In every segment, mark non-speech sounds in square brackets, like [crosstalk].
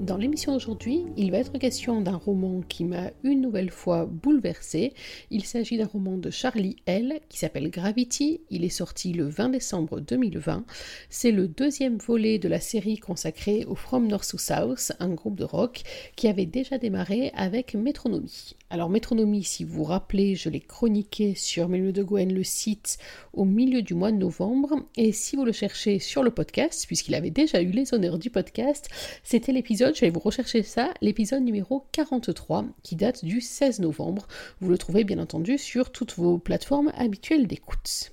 Dans l'émission d'aujourd'hui, il va être question d'un roman qui m'a une nouvelle fois bouleversé. Il s'agit d'un roman de Charlie L qui s'appelle Gravity. Il est sorti le 20 décembre 2020. C'est le deuxième volet de la série consacrée au From North to South, un groupe de rock qui avait déjà démarré avec Métronomie. Alors Métronomie, si vous vous rappelez, je l'ai chroniqué sur Milieu de Gwen, le site, au milieu du mois de novembre. Et si vous le cherchez sur le podcast, puisqu'il avait déjà eu les honneurs du podcast, c'était l'épisode je vais vous rechercher ça, l'épisode numéro 43, qui date du 16 novembre. Vous le trouvez bien entendu sur toutes vos plateformes habituelles d'écoute.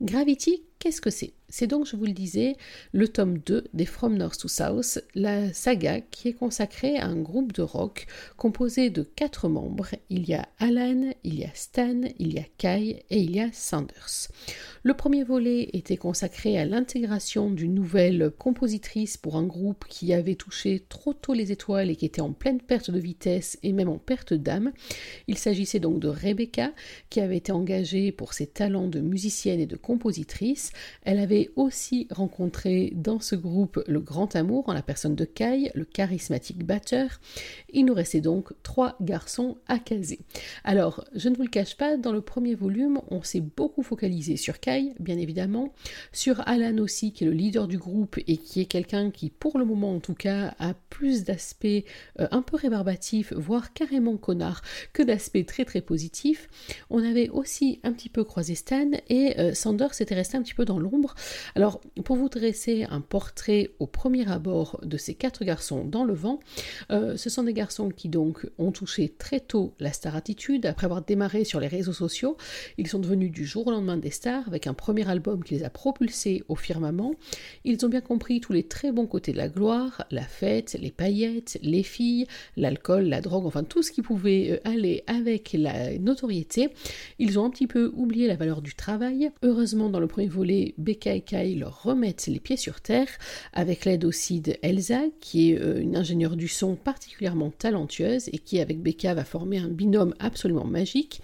Gravity, qu'est-ce que c'est? C'est donc, je vous le disais, le tome 2 des From North to South, la saga qui est consacrée à un groupe de rock composé de quatre membres. Il y a Alan, il y a Stan, il y a Kai et il y a Sanders. Le premier volet était consacré à l'intégration d'une nouvelle compositrice pour un groupe qui avait touché trop tôt les étoiles et qui était en pleine perte de vitesse et même en perte d'âme. Il s'agissait donc de Rebecca qui avait été engagée pour ses talents de musicienne et de compositrice. Elle avait aussi rencontré dans ce groupe le grand amour en la personne de Kai, le charismatique batteur. Il nous restait donc trois garçons à caser. Alors, je ne vous le cache pas, dans le premier volume, on s'est beaucoup focalisé sur Kai bien évidemment, sur Alan aussi, qui est le leader du groupe et qui est quelqu'un qui, pour le moment en tout cas, a plus d'aspects euh, un peu rébarbatifs, voire carrément connard, que d'aspects très très positifs. On avait aussi un petit peu croisé Stan et euh, Sanders s'était resté un petit peu dans l'ombre. Alors, pour vous dresser un portrait au premier abord de ces quatre garçons dans le vent, euh, ce sont des garçons qui donc ont touché très tôt la star attitude après avoir démarré sur les réseaux sociaux. Ils sont devenus du jour au lendemain des stars avec un premier album qui les a propulsés au firmament, ils ont bien compris tous les très bons côtés de la gloire, la fête, les paillettes, les filles, l'alcool, la drogue, enfin tout ce qui pouvait euh, aller avec la notoriété. Ils ont un petit peu oublié la valeur du travail. Heureusement, dans le premier volet, Becca et Kai leur remettent les pieds sur terre, avec l'aide aussi d'Elsa, qui est euh, une ingénieure du son particulièrement talentueuse et qui, avec Becca, va former un binôme absolument magique.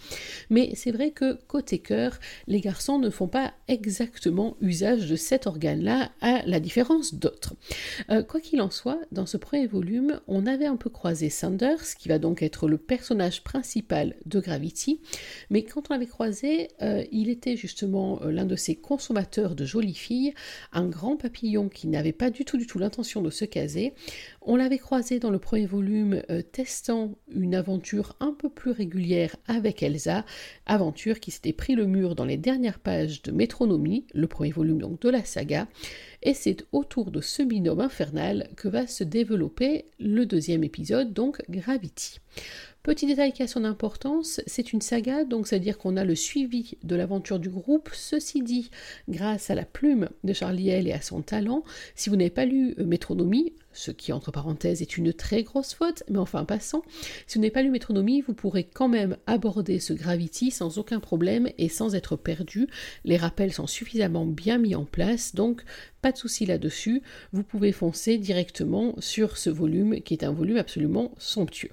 Mais c'est vrai que côté cœur, les garçons ne font pas exactement usage de cet organe-là, à la différence d'autres. Euh, quoi qu'il en soit, dans ce premier volume, on avait un peu croisé Sanders, qui va donc être le personnage principal de Gravity, mais quand on l'avait croisé, euh, il était justement l'un de ces consommateurs de jolies filles, un grand papillon qui n'avait pas du tout du tout l'intention de se caser. On l'avait croisé dans le premier volume testant une aventure un peu plus régulière avec Elsa, aventure qui s'était pris le mur dans les dernières pages de Métronomie, le premier volume donc de la saga, et c'est autour de ce binôme infernal que va se développer le deuxième épisode, donc Gravity. Petit détail qui a son importance, c'est une saga, donc c'est-à-dire qu'on a le suivi de l'aventure du groupe. Ceci dit, grâce à la plume de Charlie L et à son talent, si vous n'avez pas lu euh, Métronomie, ce qui entre parenthèses est une très grosse faute, mais enfin passant, si vous n'avez pas lu Métronomie, vous pourrez quand même aborder ce Gravity sans aucun problème et sans être perdu. Les rappels sont suffisamment bien mis en place, donc pas de souci là-dessus, vous pouvez foncer directement sur ce volume qui est un volume absolument somptueux.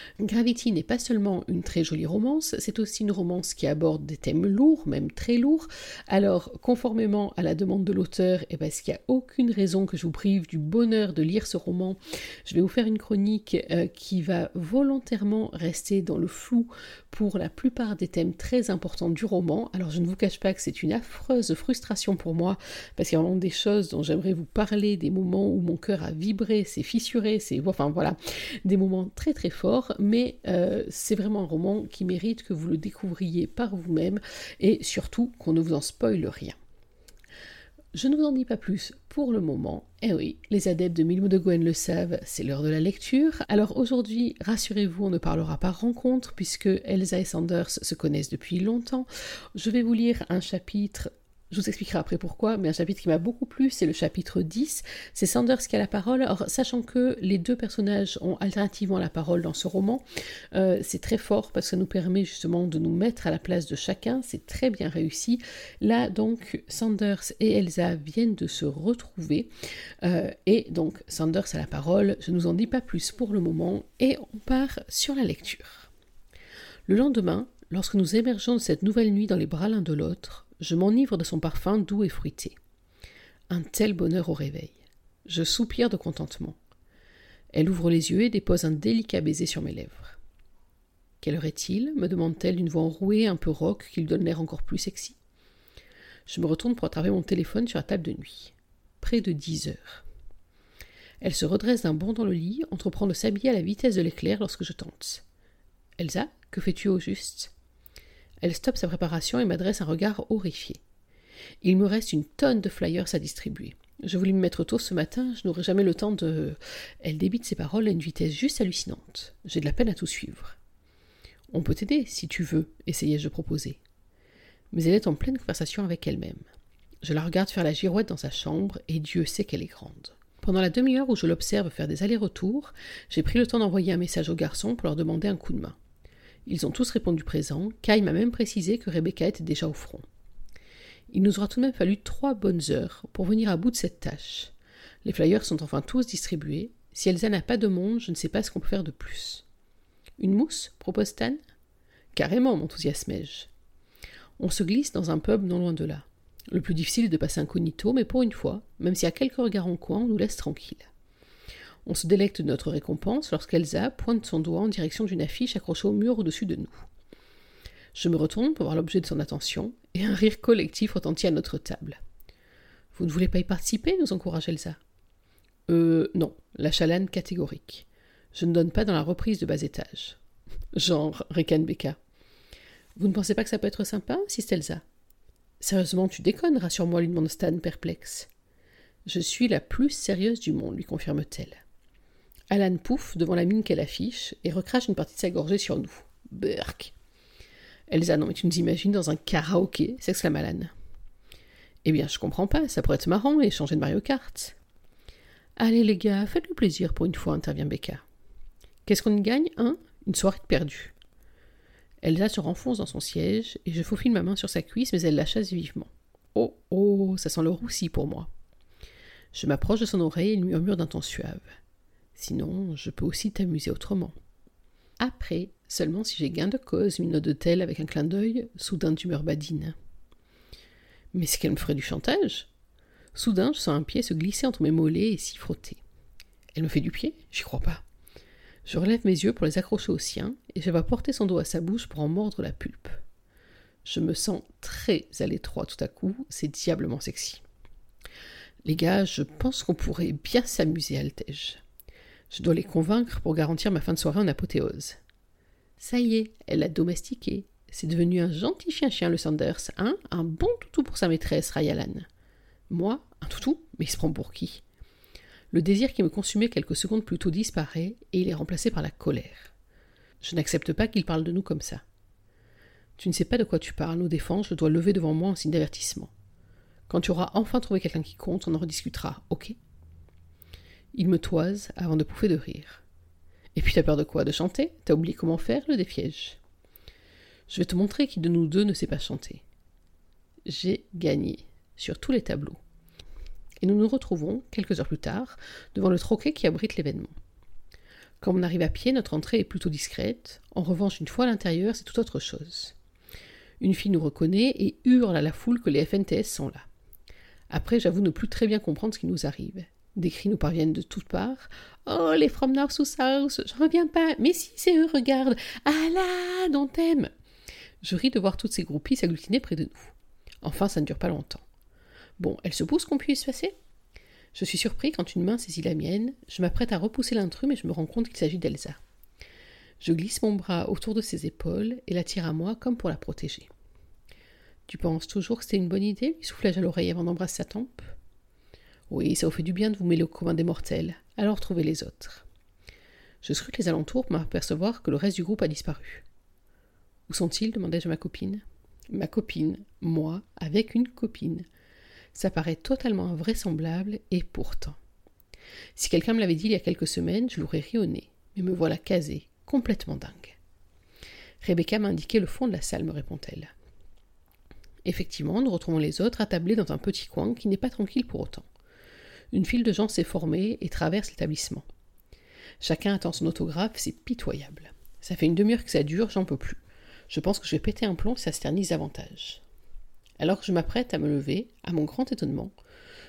Gravity n'est pas seulement une très jolie romance, c'est aussi une romance qui aborde des thèmes lourds, même très lourds. Alors, conformément à la demande de l'auteur, et parce qu'il n'y a aucune raison que je vous prive du bonheur de lire ce roman, je vais vous faire une chronique euh, qui va volontairement rester dans le flou pour la plupart des thèmes très importants du roman. Alors, je ne vous cache pas que c'est une affreuse frustration pour moi, parce qu'il y a vraiment des choses dont j'aimerais vous parler, des moments où mon cœur a vibré, s'est fissuré, c'est enfin voilà, des moments très très forts euh, c'est vraiment un roman qui mérite que vous le découvriez par vous-même et surtout qu'on ne vous en spoile rien. Je ne vous en dis pas plus pour le moment. Eh oui, les adeptes de Mille de Gwen le savent, c'est l'heure de la lecture. Alors aujourd'hui, rassurez-vous, on ne parlera pas rencontre puisque Elsa et Sanders se connaissent depuis longtemps. Je vais vous lire un chapitre Je vous expliquerai après pourquoi, mais un chapitre qui m'a beaucoup plu, c'est le chapitre 10. C'est Sanders qui a la parole. Alors, sachant que les deux personnages ont alternativement la parole dans ce roman, euh, c'est très fort parce que ça nous permet justement de nous mettre à la place de chacun. C'est très bien réussi. Là, donc, Sanders et Elsa viennent de se retrouver. Euh, et donc, Sanders a la parole. Je ne nous en dis pas plus pour le moment. Et on part sur la lecture. Le lendemain, lorsque nous émergeons de cette nouvelle nuit dans les bras l'un de l'autre, je m'enivre de son parfum doux et fruité. Un tel bonheur au réveil. Je soupire de contentement. Elle ouvre les yeux et dépose un délicat baiser sur mes lèvres. Quelle heure est-il? me demande-t-elle d'une voix enrouée, un peu rauque, qui lui donne l'air encore plus sexy. Je me retourne pour attraper mon téléphone sur la table de nuit. Près de dix heures. Elle se redresse d'un bond dans le lit, entreprend de s'habiller à la vitesse de l'éclair lorsque je tente. Elsa, que fais-tu au juste? Elle stoppe sa préparation et m'adresse un regard horrifié. Il me reste une tonne de flyers à distribuer. Je voulais me mettre tôt ce matin, je n'aurai jamais le temps de. Elle débite ses paroles à une vitesse juste hallucinante. J'ai de la peine à tout suivre. On peut t'aider, si tu veux, essayai-je de proposer. Mais elle est en pleine conversation avec elle-même. Je la regarde faire la girouette dans sa chambre, et Dieu sait qu'elle est grande. Pendant la demi-heure où je l'observe faire des allers-retours, j'ai pris le temps d'envoyer un message aux garçons pour leur demander un coup de main. Ils ont tous répondu présent. Kai m'a même précisé que Rebecca était déjà au front. Il nous aura tout de même fallu trois bonnes heures pour venir à bout de cette tâche. Les flyers sont enfin tous distribués. Si Elsa n'a pas de monde, je ne sais pas ce qu'on peut faire de plus. Une mousse? propose Stan. Carrément, m'enthousiasmai-je. On se glisse dans un pub non loin de là. Le plus difficile est de passer incognito, mais pour une fois, même s'il y a quelques regards en coin, on nous laisse tranquilles. On se délecte de notre récompense lorsqu'Elsa pointe son doigt en direction d'une affiche accrochée au mur au-dessus de nous. Je me retourne pour voir l'objet de son attention, et un rire collectif retentit à notre table. Vous ne voulez pas y participer? nous encourage Elsa. Euh, non, la chalane catégorique. Je ne donne pas dans la reprise de bas étage. [laughs] Genre, ricane Becca. Vous ne pensez pas que ça peut être sympa, insiste Elsa. Sérieusement, tu déconnes, rassure-moi, lui demande Stan perplexe. Je suis la plus sérieuse du monde, lui confirme-t-elle. Alan pouffe devant la mine qu'elle affiche et recrache une partie de sa gorgée sur nous. Burk. Elsa, non mais tu nous imagines dans un karaoké s'exclame Alan. Eh bien, je comprends pas, ça pourrait être marrant et changer de Mario Kart. Allez les gars, faites-le plaisir pour une fois, intervient Becca. Qu'est-ce qu'on y gagne, hein? Une soirée perdue. Elsa se renfonce dans son siège et je faufile ma main sur sa cuisse, mais elle la chasse vivement. Oh, oh, ça sent le roussi pour moi. Je m'approche de son oreille et il murmure d'un ton suave. Sinon, je peux aussi t'amuser autrement. Après, seulement si j'ai gain de cause, minaude-t-elle avec un clin d'œil, soudain d'humeur badine. Mais c'est qu'elle me ferait du chantage? Soudain, je sens un pied se glisser entre mes mollets et s'y frotter. Elle me fait du pied? J'y crois pas. Je relève mes yeux pour les accrocher aux siens, et je vais porter son dos à sa bouche pour en mordre la pulpe. Je me sens très à l'étroit tout à coup, c'est diablement sexy. Les gars, je pense qu'on pourrait bien s'amuser, Altège. Je dois les convaincre pour garantir ma fin de soirée en apothéose. Ça y est, elle l'a domestiqué. C'est devenu un gentil chien-chien, le Sanders, hein? Un bon toutou pour sa maîtresse, Ryalan. Moi, un toutou? Mais il se prend pour qui? Le désir qui me consumait quelques secondes plus tôt disparaît et il est remplacé par la colère. Je n'accepte pas qu'il parle de nous comme ça. Tu ne sais pas de quoi tu parles, nos défenses, je dois lever devant moi en signe d'avertissement. Quand tu auras enfin trouvé quelqu'un qui compte, on en rediscutera, ok? Il me toise avant de pouffer de rire. Et puis t'as peur de quoi? De chanter? T'as oublié comment faire le défiège Je vais te montrer qui de nous deux ne sait pas chanter. J'ai gagné, sur tous les tableaux. Et nous nous retrouvons, quelques heures plus tard, devant le troquet qui abrite l'événement. Quand on arrive à pied, notre entrée est plutôt discrète. En revanche, une fois à l'intérieur, c'est tout autre chose. Une fille nous reconnaît et hurle à la foule que les FNTS sont là. Après, j'avoue ne plus très bien comprendre ce qui nous arrive. Des cris nous parviennent de toutes parts. Oh, les From North sous South, je reviens pas. Mais si, c'est eux, regarde. Ah là, dont t'aimes. Je ris de voir toutes ces groupies s'agglutiner près de nous. Enfin, ça ne dure pas longtemps. Bon, elle se pousse qu'on puisse passer? Je suis surpris quand une main saisit la mienne. Je m'apprête à repousser l'intrus, mais je me rends compte qu'il s'agit d'Elsa. Je glisse mon bras autour de ses épaules et la tire à moi comme pour la protéger. Tu penses toujours que c'était une bonne idée? lui soufflai-je à l'oreille avant d'embrasser sa tempe. Oui, ça vous fait du bien de vous mêler au commun des mortels. Alors trouvez les autres. Je scrute les alentours pour m'apercevoir que le reste du groupe a disparu. Où sont-ils? demandai-je à ma copine. Ma copine, moi, avec une copine. Ça paraît totalement invraisemblable et pourtant. Si quelqu'un me l'avait dit il y a quelques semaines, je l'aurais ri au nez, mais me voilà casée, complètement dingue. Rebecca m'a indiqué le fond de la salle, me répond-elle. Effectivement, nous retrouvons les autres attablés dans un petit coin qui n'est pas tranquille pour autant. Une file de gens s'est formée et traverse l'établissement. Chacun attend son autographe, c'est pitoyable. Ça fait une demi-heure que ça dure, j'en peux plus. Je pense que je vais péter un plomb si ça se davantage. Alors que je m'apprête à me lever, à mon grand étonnement,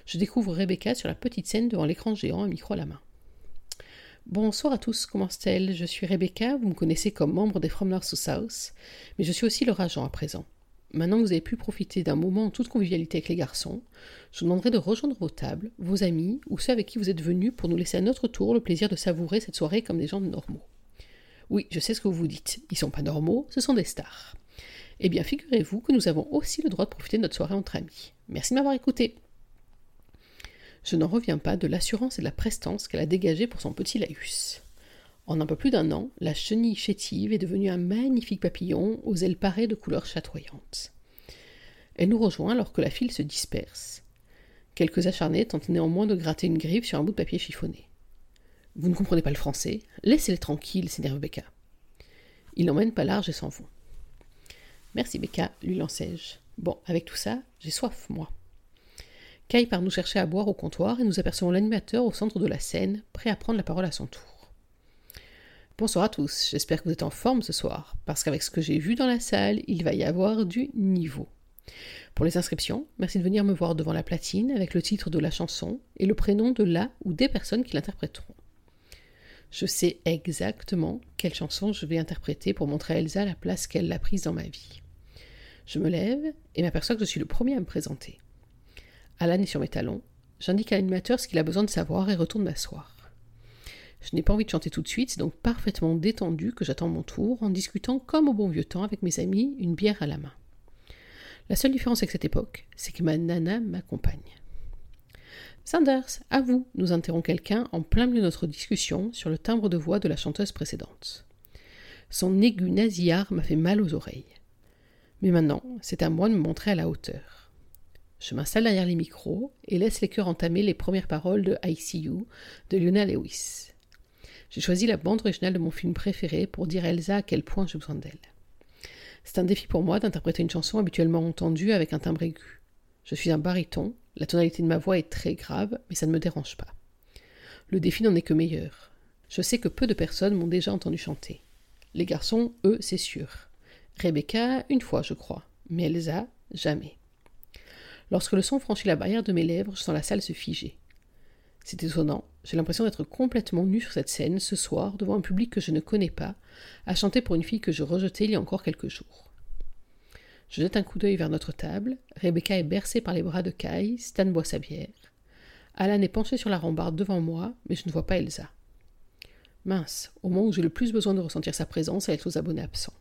je découvre Rebecca sur la petite scène devant l'écran géant, un micro à la main. Bonsoir à tous, comment est-elle Je suis Rebecca, vous me connaissez comme membre des From North to South, mais je suis aussi leur agent à présent. Maintenant que vous avez pu profiter d'un moment en toute convivialité avec les garçons, je vous demanderai de rejoindre vos tables, vos amis ou ceux avec qui vous êtes venus pour nous laisser à notre tour le plaisir de savourer cette soirée comme des gens normaux. Oui, je sais ce que vous dites, ils sont pas normaux, ce sont des stars. Eh bien, figurez-vous que nous avons aussi le droit de profiter de notre soirée entre amis. Merci de m'avoir écouté. Je n'en reviens pas de l'assurance et de la prestance qu'elle a dégagée pour son petit laïus. En un peu plus d'un an, la chenille chétive est devenue un magnifique papillon aux ailes parées de couleurs chatoyantes. Elle nous rejoint alors que la file se disperse. Quelques acharnés tentent néanmoins de gratter une griffe sur un bout de papier chiffonné. Vous ne comprenez pas le français Laissez-les tranquilles, s'énerve Becca. Ils n'emmènent pas large et s'en vont. Merci Becca, lui lançai-je. Bon, avec tout ça, j'ai soif, moi. Kai part nous chercher à boire au comptoir et nous apercevons l'animateur au centre de la scène, prêt à prendre la parole à son tour. Bonsoir à tous, j'espère que vous êtes en forme ce soir, parce qu'avec ce que j'ai vu dans la salle, il va y avoir du niveau. Pour les inscriptions, merci de venir me voir devant la platine avec le titre de la chanson et le prénom de la ou des personnes qui l'interpréteront. Je sais exactement quelle chanson je vais interpréter pour montrer à Elsa la place qu'elle a prise dans ma vie. Je me lève et m'aperçois que je suis le premier à me présenter. Alan est sur mes talons, j'indique à l'animateur ce qu'il a besoin de savoir et retourne m'asseoir. Je n'ai pas envie de chanter tout de suite, c'est donc parfaitement détendu que j'attends mon tour en discutant comme au bon vieux temps avec mes amis, une bière à la main. La seule différence avec cette époque, c'est que ma nana m'accompagne. Sanders, à vous, nous interrompt quelqu'un en plein milieu de notre discussion sur le timbre de voix de la chanteuse précédente. Son aigu nasillard m'a fait mal aux oreilles. Mais maintenant, c'est à moi de me montrer à la hauteur. Je m'installe derrière les micros et laisse les chœurs entamer les premières paroles de ICU de Lionel Lewis. J'ai choisi la bande originale de mon film préféré pour dire à Elsa à quel point j'ai besoin d'elle. C'est un défi pour moi d'interpréter une chanson habituellement entendue avec un timbre aigu. Je suis un baryton, la tonalité de ma voix est très grave, mais ça ne me dérange pas. Le défi n'en est que meilleur. Je sais que peu de personnes m'ont déjà entendu chanter. Les garçons, eux, c'est sûr. Rebecca, une fois, je crois, mais Elsa, jamais. Lorsque le son franchit la barrière de mes lèvres, je sens la salle se figer. C'est étonnant, j'ai l'impression d'être complètement nue sur cette scène ce soir devant un public que je ne connais pas, à chanter pour une fille que je rejetais il y a encore quelques jours. Je jette un coup d'œil vers notre table. Rebecca est bercée par les bras de Kai, Stan boit sa bière. Alan est penché sur la rambarde devant moi, mais je ne vois pas Elsa. Mince, au moment où j'ai le plus besoin de ressentir sa présence, elle est aux abonnés absents.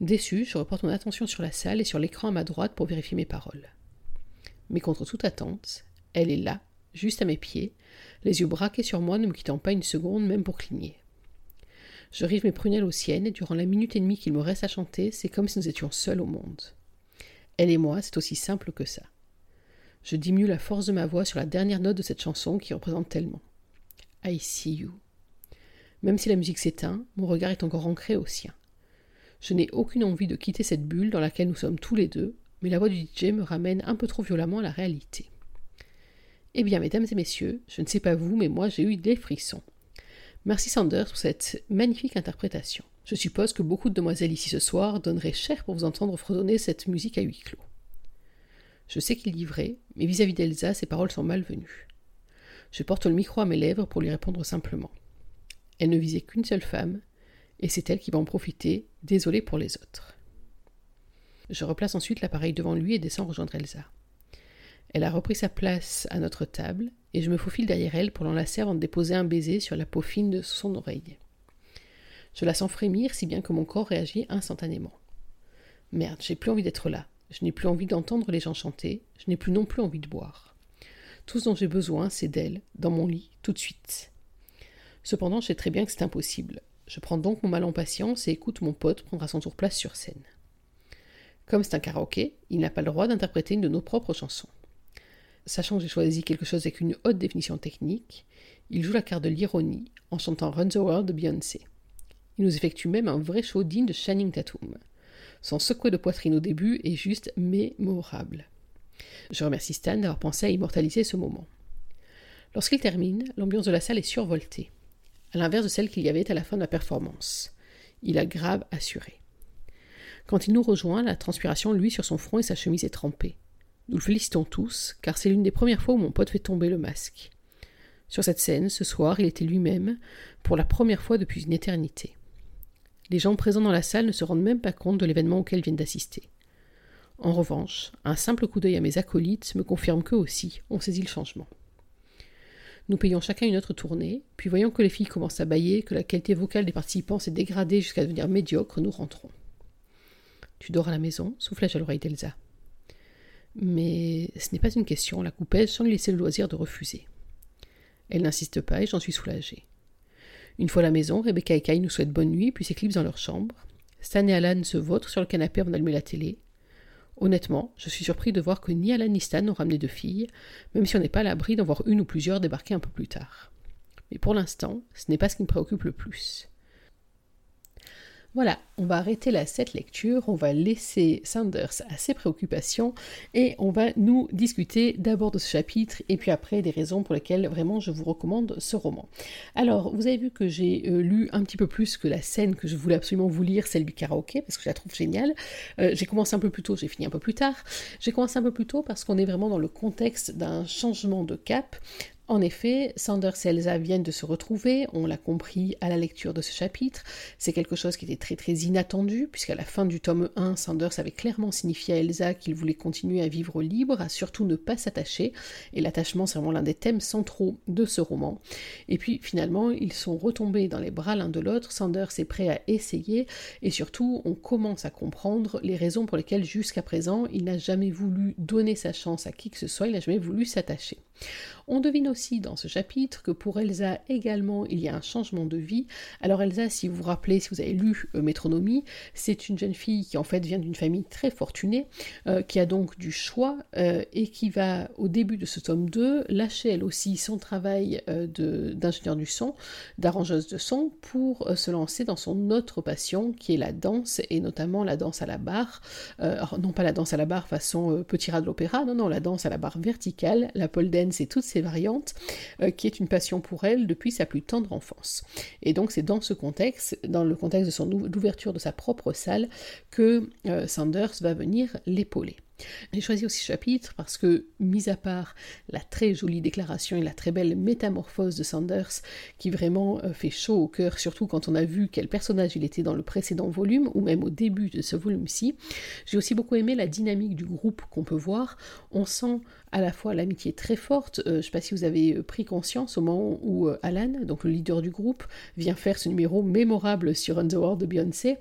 Déçu, je reporte mon attention sur la salle et sur l'écran à ma droite pour vérifier mes paroles. Mais contre toute attente, elle est là, juste à mes pieds, les yeux braqués sur moi, ne me quittant pas une seconde, même pour cligner. Je rive mes prunelles aux siennes, et durant la minute et demie qu'il me reste à chanter, c'est comme si nous étions seuls au monde. Elle et moi, c'est aussi simple que ça. Je diminue la force de ma voix sur la dernière note de cette chanson qui représente tellement. I see you. Même si la musique s'éteint, mon regard est encore ancré au sien. Je n'ai aucune envie de quitter cette bulle dans laquelle nous sommes tous les deux, mais la voix du DJ me ramène un peu trop violemment à la réalité. Eh bien, mesdames et messieurs, je ne sais pas vous, mais moi j'ai eu des frissons. Merci Sanders pour cette magnifique interprétation. Je suppose que beaucoup de demoiselles ici ce soir donneraient cher pour vous entendre fredonner cette musique à huis clos. Je sais qu'il dit vrai, mais vis-à-vis d'Elsa, ses paroles sont malvenues. Je porte le micro à mes lèvres pour lui répondre simplement. Elle ne visait qu'une seule femme, et c'est elle qui va en profiter, désolée pour les autres. Je replace ensuite l'appareil devant lui et descends rejoindre Elsa. Elle a repris sa place à notre table, et je me faufile derrière elle pour l'enlacer avant de déposer un baiser sur la peau fine de son oreille. Je la sens frémir si bien que mon corps réagit instantanément. Merde, j'ai plus envie d'être là. Je n'ai plus envie d'entendre les gens chanter. Je n'ai plus non plus envie de boire. Tout ce dont j'ai besoin, c'est d'elle, dans mon lit, tout de suite. Cependant, je sais très bien que c'est impossible. Je prends donc mon mal en patience et écoute mon pote prendre à son tour place sur scène. Comme c'est un karaoké, il n'a pas le droit d'interpréter une de nos propres chansons. Sachant que j'ai choisi quelque chose avec une haute définition technique, il joue la carte de l'ironie en chantant Run the World de Beyoncé. Il nous effectue même un vrai show digne de Shining Tatum. Son secoué de poitrine au début est juste mémorable. Je remercie Stan d'avoir pensé à immortaliser ce moment. Lorsqu'il termine, l'ambiance de la salle est survoltée, à l'inverse de celle qu'il y avait à la fin de la performance. Il a grave assuré. Quand il nous rejoint, la transpiration lui sur son front et sa chemise est trempée. Nous le félicitons tous, car c'est l'une des premières fois où mon pote fait tomber le masque. Sur cette scène, ce soir, il était lui-même, pour la première fois depuis une éternité. Les gens présents dans la salle ne se rendent même pas compte de l'événement auquel viennent d'assister. En revanche, un simple coup d'œil à mes acolytes me confirme qu'eux aussi ont saisi le changement. Nous payons chacun une autre tournée, puis voyant que les filles commencent à bailler, que la qualité vocale des participants s'est dégradée jusqu'à devenir médiocre, nous rentrons. Tu dors à la maison soufflai-je à l'oreille d'Elsa. Mais ce n'est pas une question, la coupais sans lui laisser le loisir de refuser. Elle n'insiste pas et j'en suis soulagée. Une fois à la maison, Rebecca et Kai nous souhaitent bonne nuit puis s'éclipsent dans leur chambre. Stan et Alan se vautrent sur le canapé avant d'allumer la télé. Honnêtement, je suis surpris de voir que ni Alan ni Stan n'ont ramené de filles, même si on n'est pas à l'abri d'en voir une ou plusieurs débarquer un peu plus tard. Mais pour l'instant, ce n'est pas ce qui me préoccupe le plus. Voilà, on va arrêter là cette lecture, on va laisser Sanders à ses préoccupations et on va nous discuter d'abord de ce chapitre et puis après des raisons pour lesquelles vraiment je vous recommande ce roman. Alors, vous avez vu que j'ai euh, lu un petit peu plus que la scène que je voulais absolument vous lire, celle du karaoké, parce que je la trouve géniale. Euh, j'ai commencé un peu plus tôt, j'ai fini un peu plus tard. J'ai commencé un peu plus tôt parce qu'on est vraiment dans le contexte d'un changement de cap. En effet, Sanders et Elsa viennent de se retrouver, on l'a compris à la lecture de ce chapitre. C'est quelque chose qui était très très inattendu, puisqu'à la fin du tome 1, Sanders avait clairement signifié à Elsa qu'il voulait continuer à vivre libre, à surtout ne pas s'attacher, et l'attachement c'est vraiment l'un des thèmes centraux de ce roman. Et puis finalement, ils sont retombés dans les bras l'un de l'autre, Sanders est prêt à essayer, et surtout on commence à comprendre les raisons pour lesquelles jusqu'à présent il n'a jamais voulu donner sa chance à qui que ce soit, il n'a jamais voulu s'attacher. On devine aussi dans ce chapitre que pour Elsa également il y a un changement de vie. Alors Elsa, si vous vous rappelez, si vous avez lu euh, Métronomie, c'est une jeune fille qui en fait vient d'une famille très fortunée, euh, qui a donc du choix euh, et qui va au début de ce tome 2 lâcher elle aussi son travail d'ingénieur du son, d'arrangeuse de son, pour se lancer dans son autre passion qui est la danse et notamment la danse à la barre. non pas la danse à la barre façon petit rat de l'opéra, non non la danse à la barre verticale, la pole dance et toutes ces variantes, euh, qui est une passion pour elle depuis sa plus tendre enfance. Et donc c'est dans ce contexte, dans le contexte de son ouverture de sa propre salle, que euh, Sanders va venir l'épauler. J'ai choisi aussi ce chapitre parce que, mis à part la très jolie déclaration et la très belle métamorphose de Sanders, qui vraiment euh, fait chaud au cœur, surtout quand on a vu quel personnage il était dans le précédent volume, ou même au début de ce volume-ci, j'ai aussi beaucoup aimé la dynamique du groupe qu'on peut voir. On sent à la fois l'amitié très forte, euh, je ne sais pas si vous avez euh, pris conscience au moment où Alan, donc le leader du groupe, vient faire ce numéro mémorable sur On the World de Beyoncé,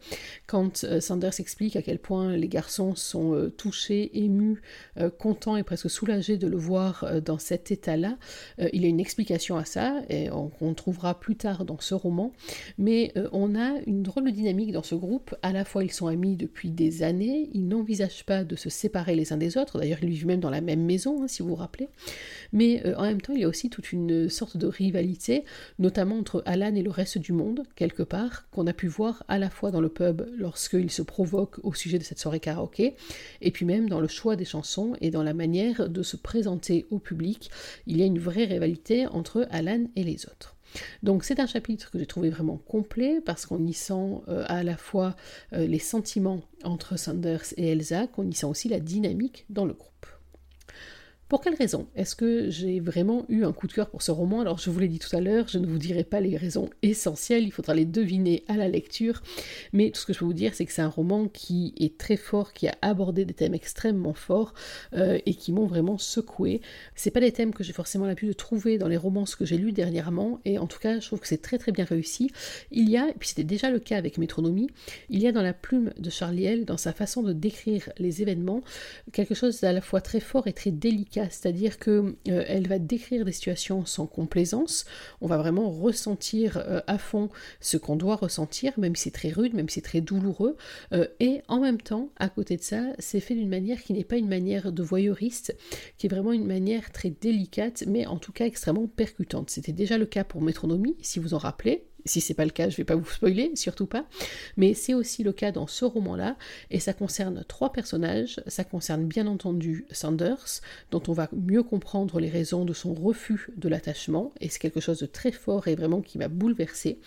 quand Sanders explique à quel point les garçons sont touchés ému, euh, content et presque soulagé de le voir euh, dans cet état-là. Euh, il y a une explication à ça, et on, trouvera plus tard dans ce roman, mais on a une drôle de dynamique dans ce groupe. À la fois, ils sont amis depuis des années, ils n'envisagent pas de se séparer les uns des autres, d'ailleurs, ils vivent même dans la même maison, hein, si vous vous rappelez, mais en même temps, il y a aussi toute une sorte de rivalité, notamment entre Alan et le reste du monde, quelque part, qu'on a pu voir à la fois dans le pub lorsqu'ils se provoquent au sujet de cette soirée karaoké, et puis même dans dans le choix des chansons et dans la manière de se présenter au public. Il y a une vraie rivalité entre Alan et les autres. Donc c'est un chapitre que j'ai trouvé vraiment complet parce qu'on y sent euh, à la fois euh, les sentiments entre Sanders et Elsa, qu'on y sent aussi la dynamique dans le groupe. Pour quelle raison est-ce que j'ai vraiment eu un coup de cœur pour ce roman? Alors je vous l'ai dit tout à l'heure, je ne vous dirai pas les raisons essentielles, il faudra les deviner à la lecture, mais tout ce que je peux vous dire c'est que c'est un roman qui est très fort, qui a abordé des thèmes extrêmement forts euh, et qui m'ont vraiment secoué. C'est pas des thèmes que j'ai forcément l'habitude de trouver dans les romans que j'ai lus dernièrement, et en tout cas je trouve que c'est très très bien réussi. Il y a, et puis c'était déjà le cas avec Métronomie, il y a dans la plume de Charlie dans sa façon de décrire les événements, quelque chose à la fois très fort et très délicat c'est-à-dire que elle va décrire des situations sans complaisance. On va vraiment ressentir à fond ce qu'on doit ressentir, même si c'est très rude, même si c'est très douloureux. et en même temps, à côté de ça, c'est fait d'une manière qui n'est pas une manière de voyeuriste, qui est vraiment une manière très délicate, mais en tout cas extrêmement percutante. C'était déjà le cas pour Métronomie, si vous en rappelez. Si c'est pas le cas, je vais pas vous spoiler, surtout pas. Mais c'est aussi le cas dans ce roman-là, et ça concerne trois personnages. Ça concerne bien entendu Sanders, dont on va mieux comprendre les raisons de son refus de l'attachement, et c'est quelque chose de très fort et vraiment qui m'a bouleversée.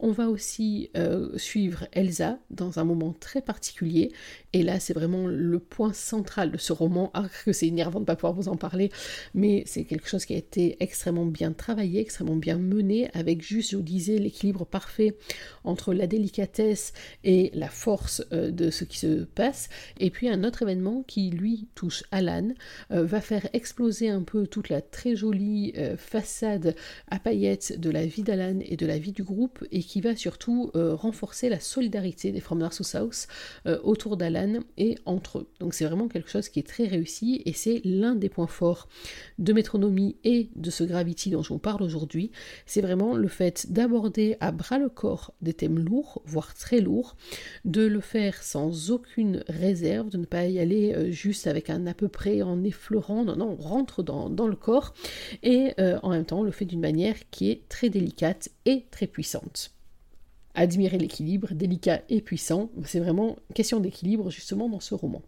On va aussi euh, suivre Elsa dans un moment très particulier, et là c'est vraiment le point central de ce roman. Ah, que c'est énervant de pas pouvoir vous en parler, mais c'est quelque chose qui a été extrêmement bien travaillé, extrêmement bien mené, avec juste, je vous disais, les équilibre parfait entre la délicatesse et la force euh, de ce qui se passe. Et puis un autre événement qui lui touche Alan euh, va faire exploser un peu toute la très jolie euh, façade à paillettes de la vie d'Alan et de la vie du groupe et qui va surtout renforcer la solidarité des From North to South autour d'Alan et entre eux. Donc c'est vraiment quelque chose qui est très réussi et c'est l'un des points forts de Métronomie et de ce Gravity dont je vous parle aujourd'hui. C'est vraiment le fait d'aborder à bras le corps des thèmes lourds, voire très lourds, de le faire sans aucune réserve, de ne pas y aller euh, juste avec un à peu près en effleurant, non, non, on rentre dans, le corps, et euh, en même temps le fait d'une manière qui est très délicate et très puissante admirer l'équilibre délicat et puissant. C'est vraiment question d'équilibre justement dans ce roman.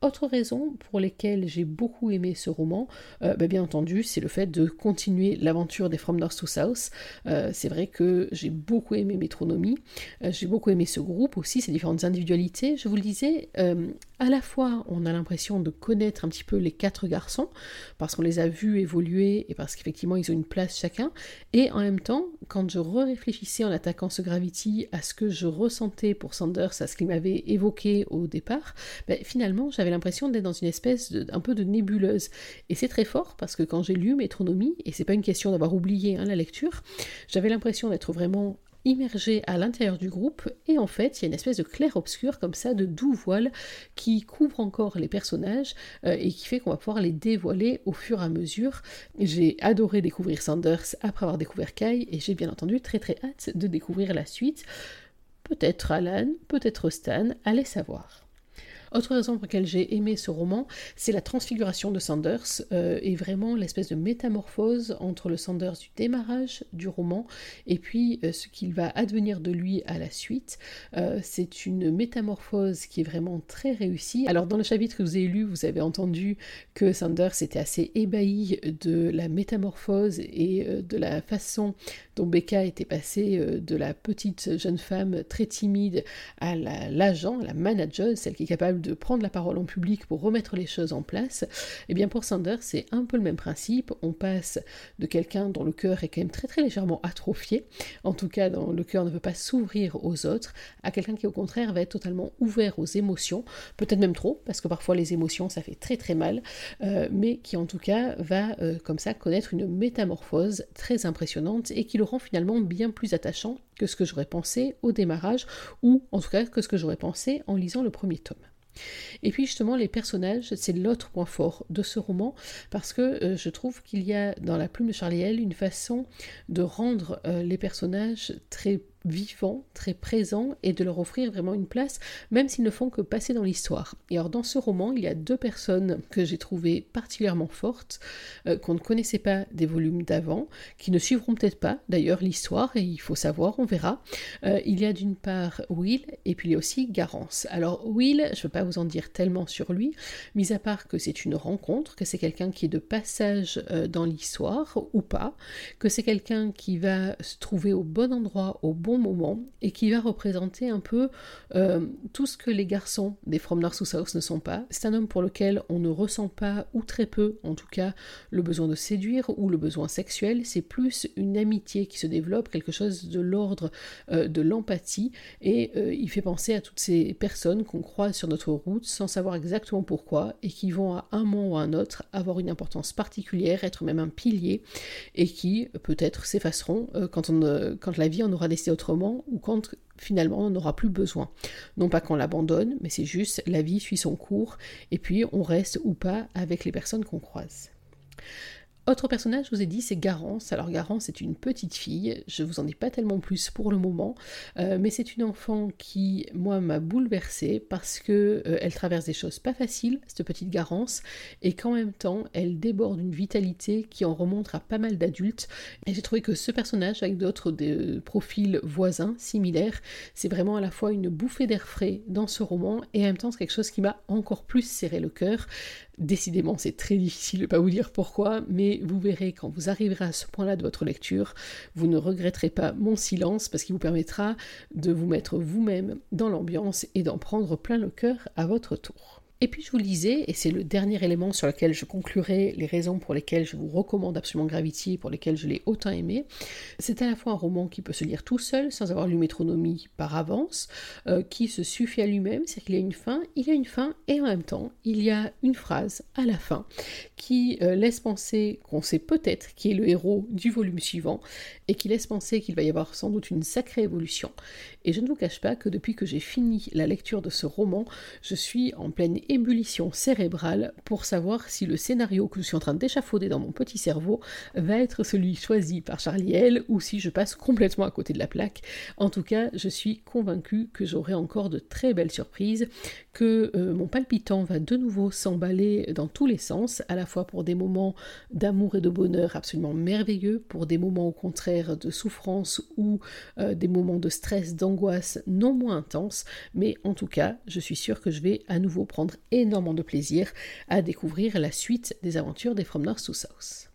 Autre raison pour lesquelles j'ai beaucoup aimé ce roman, euh, bah, bien entendu, c'est le fait de continuer l'aventure des From North to South. Euh, c'est vrai que j'ai beaucoup aimé Métronomie, euh, j'ai beaucoup aimé ce groupe aussi, ses différentes individualités. Je vous le disais, à la fois on a l'impression de connaître un petit peu les quatre garçons, parce qu'on les a vus évoluer et parce qu'effectivement ils ont une place chacun, et en même temps, quand je réfléchissais en attaquant ce Gravity à ce que je ressentais pour Sanders, à ce qu'il m'avait évoqué au départ, bah, finalement j'avais l'impression d'être dans une espèce de, un peu de nébuleuse. Et c'est très fort parce que quand j'ai lu Métronomie, et c'est pas une question d'avoir oublié hein, la lecture, j'avais l'impression d'être vraiment immergé à l'intérieur du groupe et en fait il y a une espèce de clair-obscur comme ça de doux voile qui couvre encore les personnages euh, et qui fait qu'on va pouvoir les dévoiler au fur et à mesure. J'ai adoré découvrir Sanders après avoir découvert Kai et j'ai bien entendu très très hâte de découvrir la suite. Peut-être Alan, peut-être Stan, allez savoir. Autre raison pour laquelle j'ai aimé ce roman, c'est la transfiguration de Sanders euh, et vraiment l'espèce de métamorphose entre le Sanders du démarrage du roman et puis euh, ce qu'il va advenir de lui à la suite. Euh, c'est une métamorphose qui est vraiment très réussie. Alors dans le chapitre que vous avez lu, vous avez entendu que Sanders était assez ébahi de la métamorphose et de la façon dont Becca était passée de la petite jeune femme très timide à l'agent, la, la manager, celle qui est capable de prendre la parole en public pour remettre les choses en place, et eh bien pour Sanders, c'est un peu le même principe. On passe de quelqu'un dont le cœur est quand même très très légèrement atrophié, en tout cas dont le cœur ne veut pas s'ouvrir aux autres, à quelqu'un qui au contraire va être totalement ouvert aux émotions, peut-être même trop, parce que parfois les émotions ça fait très très mal, euh, mais qui en tout cas va euh, comme ça connaître une métamorphose très impressionnante et qui le rend finalement bien plus attachant que ce que j'aurais pensé au démarrage, ou en tout cas que ce que j'aurais pensé en lisant le premier tome. Et puis justement, les personnages, c'est l'autre point fort de ce roman, parce que euh, je trouve qu'il y a dans la plume de Charlie L une façon de rendre euh, les personnages très vivants, très présents et de leur offrir vraiment une place, même s'ils ne font que passer dans l'histoire. Et alors dans ce roman, il y a deux personnes que j'ai trouvées particulièrement fortes, euh, qu'on ne connaissait pas des volumes d'avant, qui ne suivront peut-être pas d'ailleurs l'histoire, et il faut savoir, on verra. Euh, il y a d'une part Will, et puis il y a aussi Garance. Alors Will, je ne veux pas vous en dire tellement sur lui, mis à part que c'est une rencontre, que c'est quelqu'un qui est de passage euh, dans l'histoire, ou pas, que c'est quelqu'un qui va se trouver au bon endroit, au bon moment et qui va représenter un peu euh, tout ce que les garçons des From North to South ne sont pas. C'est un homme pour lequel on ne ressent pas, ou très peu en tout cas, le besoin de séduire ou le besoin sexuel. C'est plus une amitié qui se développe, quelque chose de l'ordre euh, de l'empathie et euh, il fait penser à toutes ces personnes qu'on croise sur notre route sans savoir exactement pourquoi et qui vont à un moment ou à un autre avoir une importance particulière, être même un pilier et qui peut-être s'effaceront quand, quand la vie en aura décidé autrement ou quand finalement on n'aura plus besoin. Non pas qu'on l'abandonne, mais c'est juste la vie suit son cours et puis on reste ou pas avec les personnes qu'on croise. Autre personnage, je vous ai dit, c'est Garance. Alors Garance est une petite fille, je vous en dis pas tellement plus pour le moment, euh, mais c'est une enfant qui, moi, m'a bouleversée parce que euh, elle traverse des choses pas faciles, cette petite Garance, et qu'en même temps, elle déborde d'une vitalité qui en remonte à pas mal d'adultes. Et j'ai trouvé que ce personnage, avec d'autres profils voisins, similaires, c'est vraiment à la fois une bouffée d'air frais dans ce roman, et en même temps, c'est quelque chose qui m'a encore plus serré le cœur. Décidément, c'est très difficile de pas vous dire pourquoi, mais vous verrez quand vous arriverez à ce point-là de votre lecture, vous ne regretterez pas mon silence parce qu'il vous permettra de vous mettre vous-même dans l'ambiance et d'en prendre plein le cœur à votre tour. Et puis je vous le disais, et c'est le dernier élément sur lequel je conclurai les raisons pour lesquelles je vous recommande absolument Gravity, pour lesquelles je l'ai autant aimé, c'est à la fois un roman qui peut se lire tout seul, sans avoir lu Métronomie par avance, euh, qui se suffit à lui-même, c'est qu'il y a une fin, il y a une fin, et en même temps, il y a une phrase à la fin qui euh, laisse penser qu'on sait peut-être qui est le héros du volume suivant, et qui laisse penser qu'il va y avoir sans doute une sacrée évolution. Et je ne vous cache pas que depuis que j'ai fini la lecture de ce roman, je suis en pleine ébullition cérébrale pour savoir si le scénario que je suis en train d'échafauder dans mon petit cerveau va être celui choisi par Charlie L ou si je passe complètement à côté de la plaque. En tout cas, je suis convaincue que j'aurai encore de très belles surprises, que euh, mon palpitant va de nouveau s'emballer dans tous les sens, à la fois pour des moments d'amour et de bonheur absolument merveilleux, pour des moments au contraire de souffrance ou euh, des moments de stress, d'angoisse non moins intenses, mais en tout cas, je suis sûre que je vais à nouveau prendre énormément de plaisir à découvrir la suite des aventures des From North to South.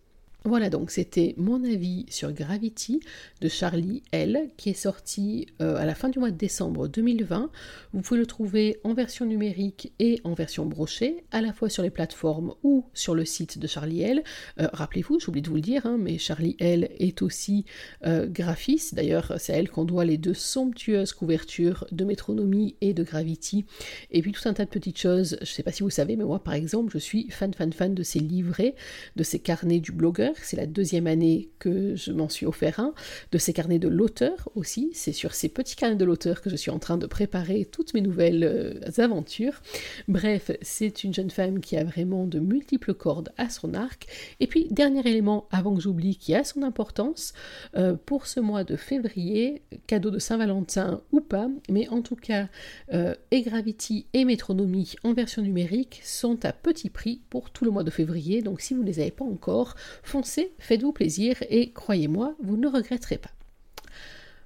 Voilà donc c'était mon avis sur Gravity de Charlie L qui est sorti euh, à la fin du mois de décembre 2020. Vous pouvez le trouver en version numérique et en version brochée, à la fois sur les plateformes ou sur le site de Charlie L. Euh, rappelez-vous, j'oublie de vous le dire, hein, mais Charlie L est aussi euh, graphiste. D'ailleurs, c'est à elle qu'on doit les deux somptueuses couvertures de Métronomie et de Gravity. Et puis tout un tas de petites choses. Je ne sais pas si vous savez, mais moi par exemple, je suis fan fan fan de ces livrets, de ces carnets du blogueur c'est la deuxième année que je m'en suis offert un, de ces carnets de l'auteur aussi, c'est sur ces petits carnets de l'auteur que je suis en train de préparer toutes mes nouvelles euh, aventures. Bref, c'est une jeune femme qui a vraiment de multiples cordes à son arc. Et puis, dernier élément avant que j'oublie qui a son importance, euh, pour ce mois de février, cadeau de Saint-Valentin ou pas, mais en tout cas, euh, et Gravity et Métronomie en version numérique sont à petit prix pour tout le mois de février, donc si vous ne les avez pas encore, faites-vous plaisir et croyez-moi, vous ne regretterez pas.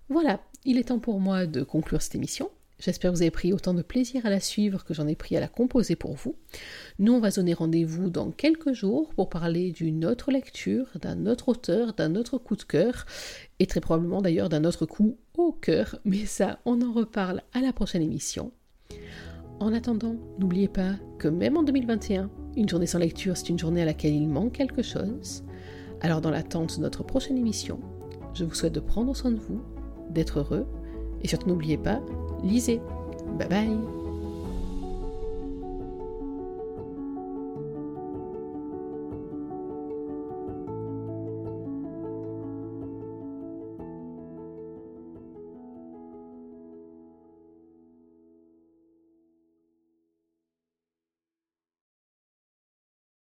Voilà, il est temps pour moi de conclure cette émission. J'espère que vous avez pris autant de plaisir à la suivre que j'en ai pris à la composer pour vous. Nous, on va donner rendez-vous dans quelques jours pour parler d'une autre lecture, d'un autre auteur, d'un autre coup de cœur, et très probablement d'ailleurs d'un autre coup au cœur, mais ça, on en reparle à la prochaine émission. En attendant, n'oubliez pas que même en 2021, une journée sans lecture, c'est une journée à laquelle il manque quelque chose. Alors dans l'attente de notre prochaine émission, je vous souhaite de prendre soin de vous, d'être heureux, et surtout n'oubliez pas, lisez. Bye bye